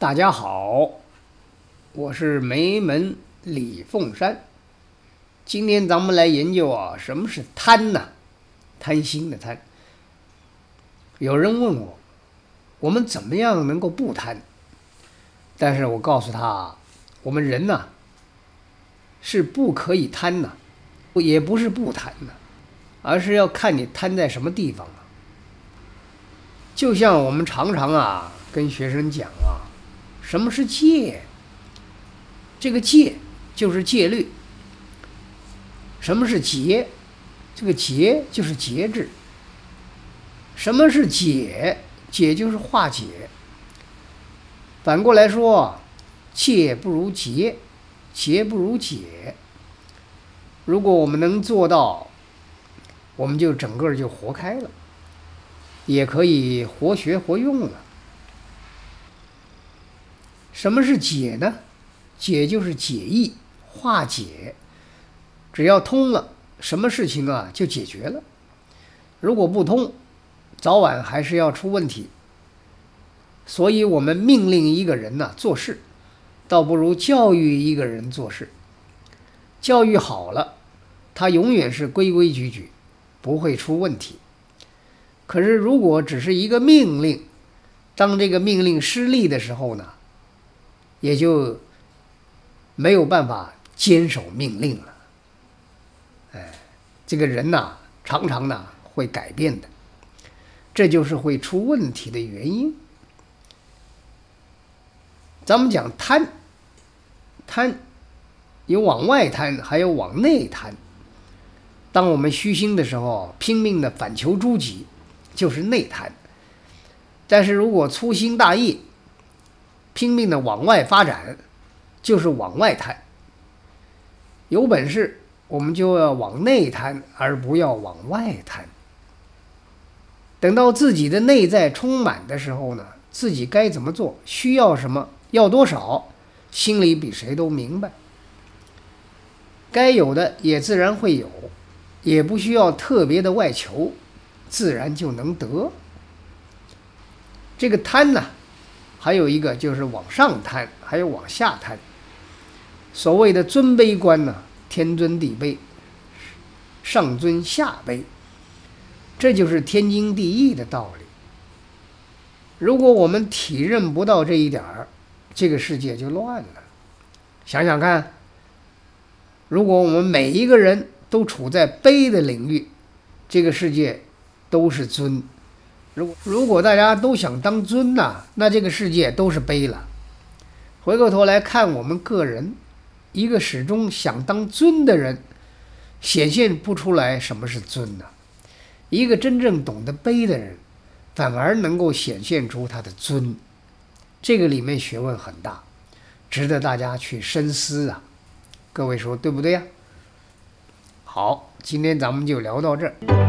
大家好，我是梅门李凤山。今天咱们来研究啊，什么是贪呢？贪心的贪。有人问我，我们怎么样能够不贪？但是我告诉他，我们人呐，是不可以贪的，也不是不贪的，而是要看你贪在什么地方啊。就像我们常常啊跟学生讲啊。什么是戒？这个戒就是戒律。什么是节？这个节就是节制。什么是解？解就是化解。反过来说，戒不如节，节不如解。如果我们能做到，我们就整个就活开了，也可以活学活用了。什么是解呢？解就是解意、化解。只要通了，什么事情啊就解决了。如果不通，早晚还是要出问题。所以我们命令一个人呢、做事，倒不如教育一个人做事。教育好了，他永远是规规矩矩，不会出问题。可是如果只是一个命令，当这个命令失利的时候呢？也就没有办法坚守命令了。哎，这个人呐，常常呢会改变的，这就是会出问题的原因。咱们讲贪，贪有往外贪，还有往内贪。当我们虚心的时候，拼命的反求诸己，就是内贪。但是如果粗心大意，拼命的往外发展，就是往外贪。有本事，我们就要往内贪，而不要往外贪。等到自己的内在充满的时候呢，自己该怎么做，需要什么，要多少，心里比谁都明白。该有的也自然会有，也不需要特别的外求，自然就能得。这个贪呢？还有一个就是往上贪，还有往下贪。所谓的尊卑观呢，天尊地卑，上尊下卑，这就是天经地义的道理。如果我们体认不到这一点儿，这个世界就乱了。想想看，如果我们每一个人都处在卑的领域，这个世界都是尊。如果大家都想当尊呐、那这个世界都是卑了。回过头来看我们个人，一个始终想当尊的人，显现不出来什么是尊呐、一个真正懂得卑的人，反而能够显现出他的尊。这个里面学问很大，值得大家去深思啊。各位说对不对呀？好，今天咱们就聊到这儿。